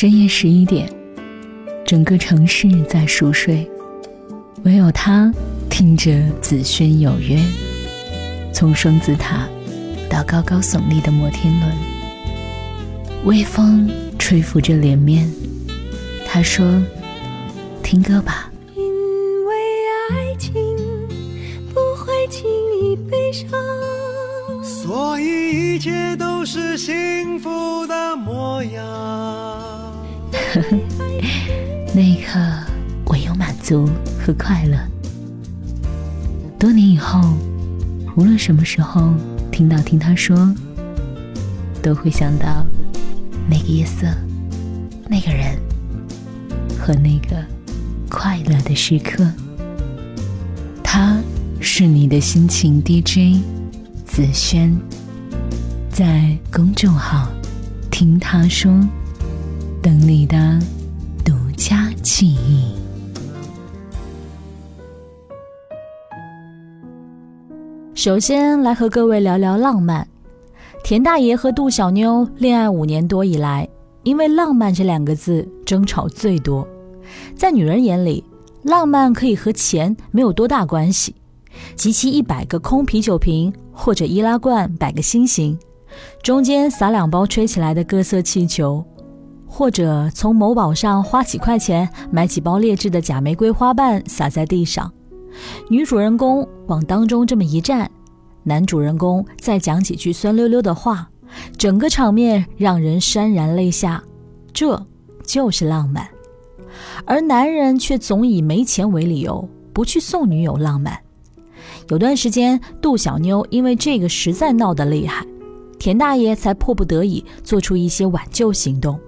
深夜十一点，整个城市在熟睡，唯有他听着紫萱有约。从双子塔到高高耸立的摩天轮，微风吹拂着脸面。他说：“听歌吧。”因为爱情不会轻易悲伤，所以一切都是幸福的模样。可，唯有满足和快乐。多年以后，无论什么时候听到听他说，都会想到那个夜色，那个人和那个快乐的时刻。他是你的心情 DJ 子轩，在公众号听他说。等你的独家记忆。首先来和各位聊聊浪漫。田大爷和杜小妞恋爱五年多以来，因为“浪漫”这两个字争吵最多。在女人眼里，浪漫可以和钱没有多大关系，集齐一百个空啤酒瓶或者易拉罐摆个心形，中间撒两包吹起来的各色气球。或者从某宝上花几块钱买几包劣质的假玫瑰花瓣撒在地上，女主人公往当中这么一站，男主人公再讲几句酸溜溜的话，整个场面让人潸然泪下，这就是浪漫。而男人却总以没钱为理由不去送女友浪漫。有段时间，杜小妞因为这个实在闹得厉害，田大爷才迫不得已做出一些挽救行动。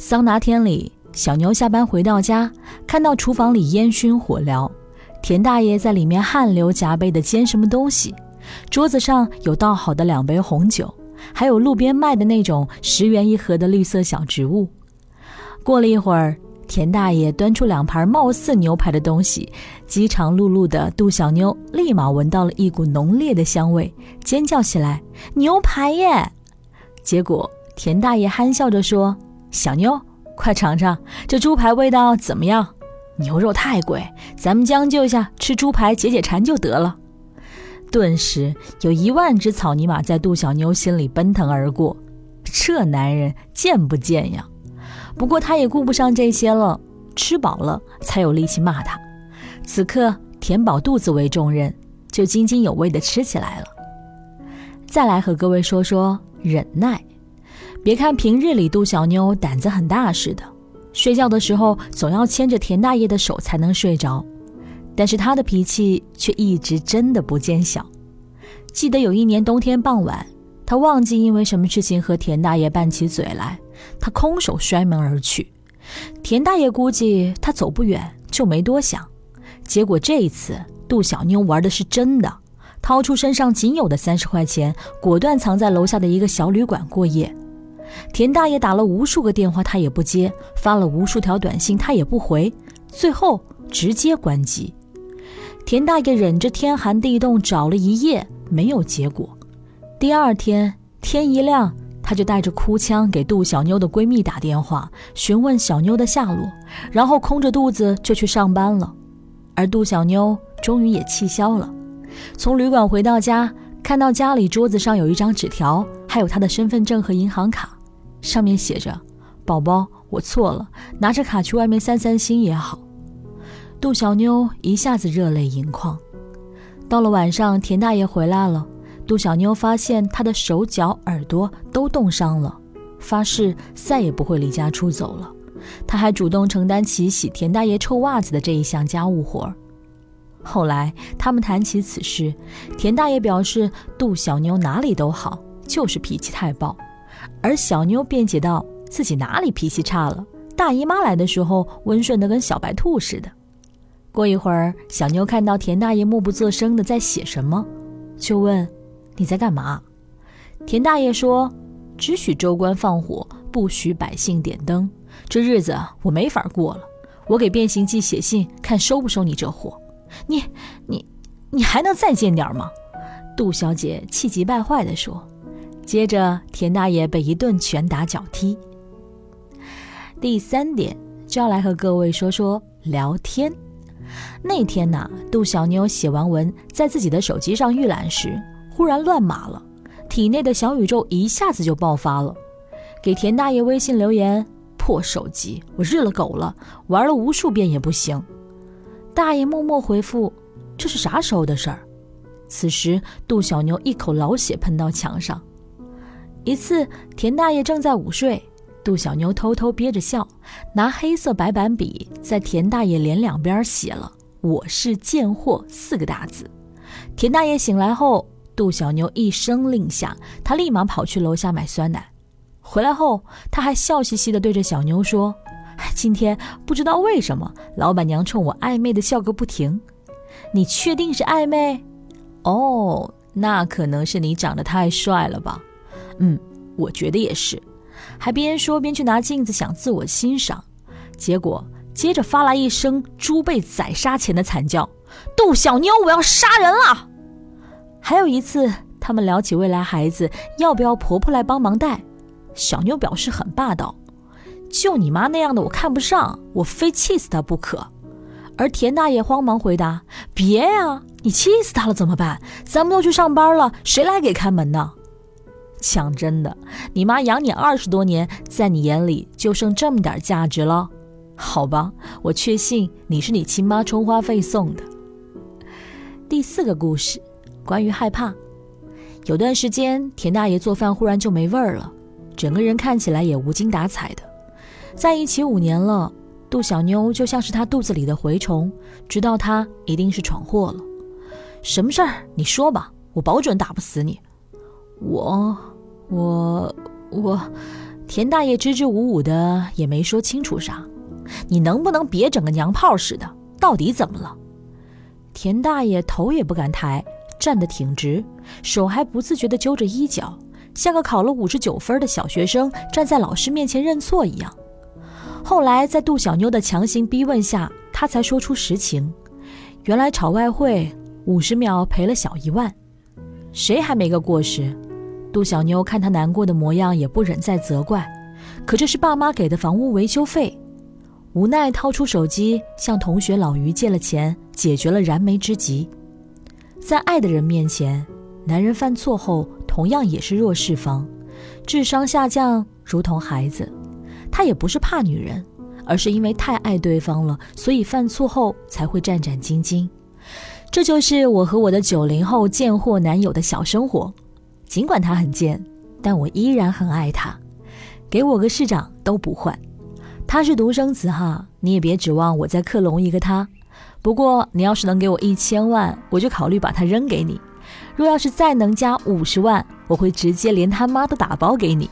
桑拿天里，小妞下班回到家，看到厨房里烟熏火燎，田大爷在里面汗流浃背的煎什么东西，桌子上有倒好的两杯红酒，还有路边卖的那种十元一盒的绿色小植物。过了一会儿，田大爷端出两盘貌似牛排的东西，饥肠辘辘的杜小妞立马闻到了一股浓烈的香味，尖叫起来：“牛排耶！”结果田大爷憨笑着说。小妞，快尝尝这猪排味道怎么样？牛肉太贵，咱们将就一下，吃猪排解解馋就得了。顿时有一万只草泥马在杜小妞心里奔腾而过，这男人贱不贱呀？不过他也顾不上这些了，吃饱了才有力气骂他。此刻填饱肚子为重任，就津津有味地吃起来了。再来和各位说说忍耐。别看平日里杜小妞胆子很大似的，睡觉的时候总要牵着田大爷的手才能睡着，但是她的脾气却一直真的不见小。记得有一年冬天傍晚，她忘记因为什么事情和田大爷拌起嘴来，她空手摔门而去。田大爷估计她走不远，就没多想。结果这一次杜小妞玩的是真的，掏出身上仅有的三十块钱，果断藏在楼下的一个小旅馆过夜。田大爷打了无数个电话，他也不接；发了无数条短信，他也不回。最后直接关机。田大爷忍着天寒地冻找了一夜，没有结果。第二天天一亮，他就带着哭腔给杜小妞的闺蜜打电话，询问小妞的下落，然后空着肚子就去上班了。而杜小妞终于也气消了，从旅馆回到家，看到家里桌子上有一张纸条，还有她的身份证和银行卡。上面写着：“宝宝，我错了，拿着卡去外面散散心也好。”杜小妞一下子热泪盈眶。到了晚上，田大爷回来了，杜小妞发现他的手脚、耳朵都冻伤了，发誓再也不会离家出走了。他还主动承担起洗田大爷臭袜子的这一项家务活儿。后来他们谈起此事，田大爷表示杜小妞哪里都好，就是脾气太暴。而小妞辩解道：“自己哪里脾气差了？大姨妈来的时候温顺的跟小白兔似的。”过一会儿，小妞看到田大爷默不作声的在写什么，就问：“你在干嘛？”田大爷说：“只许州官放火，不许百姓点灯。这日子我没法过了。我给变形计写信，看收不收你这货。你、你、你还能再贱点吗？”杜小姐气急败坏地说。接着，田大爷被一顿拳打脚踢。第三点就要来和各位说说聊天。那天呐，杜小妞写完文，在自己的手机上预览时，忽然乱码了，体内的小宇宙一下子就爆发了，给田大爷微信留言：“破手机，我日了狗了，玩了无数遍也不行。”大爷默默回复：“这是啥时候的事儿？”此时，杜小妞一口老血喷到墙上。一次，田大爷正在午睡。杜小妞偷偷憋着笑，拿黑色白板笔在田大爷脸两边写了“我是贱货”四个大字。田大爷醒来后，杜小妞一声令下，他立马跑去楼下买酸奶。回来后，他还笑嘻嘻地对着小妞说：“今天不知道为什么，老板娘冲我暧昧的笑个不停。你确定是暧昧？哦，那可能是你长得太帅了吧？嗯，我觉得也是。”还边说边去拿镜子想自我欣赏，结果接着发来一声猪被宰杀前的惨叫：“杜小妞，我要杀人了！”还有一次，他们聊起未来孩子要不要婆婆来帮忙带，小妞表示很霸道：“就你妈那样的我看不上，我非气死她不可。”而田大爷慌忙回答：“别呀，你气死她了怎么办？咱们都去上班了，谁来给开门呢？”讲真的，你妈养你二十多年，在你眼里就剩这么点价值了？好吧，我确信你是你亲妈充话费送的。第四个故事，关于害怕。有段时间，田大爷做饭忽然就没味儿了，整个人看起来也无精打采的。在一起五年了，杜小妞就像是他肚子里的蛔虫，知道他一定是闯祸了。什么事儿？你说吧，我保准打不死你。我。我我，田大爷支支吾吾的也没说清楚啥，你能不能别整个娘炮似的？到底怎么了？田大爷头也不敢抬，站得挺直，手还不自觉地揪着衣角，像个考了五十九分的小学生站在老师面前认错一样。后来在杜小妞的强行逼问下，他才说出实情：原来炒外汇五十秒赔了小一万，谁还没个过时？杜小妞看他难过的模样，也不忍再责怪。可这是爸妈给的房屋维修费，无奈掏出手机向同学老于借了钱，解决了燃眉之急。在爱的人面前，男人犯错后同样也是弱势方，智商下降如同孩子。他也不是怕女人，而是因为太爱对方了，所以犯错后才会战战兢兢。这就是我和我的九零后贱货男友的小生活。尽管他很贱，但我依然很爱他。给我个市长都不换。他是独生子哈，你也别指望我再克隆一个他。不过你要是能给我一千万，我就考虑把他扔给你。若要是再能加五十万，我会直接连他妈都打包给你。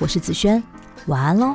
我是子轩，晚安喽。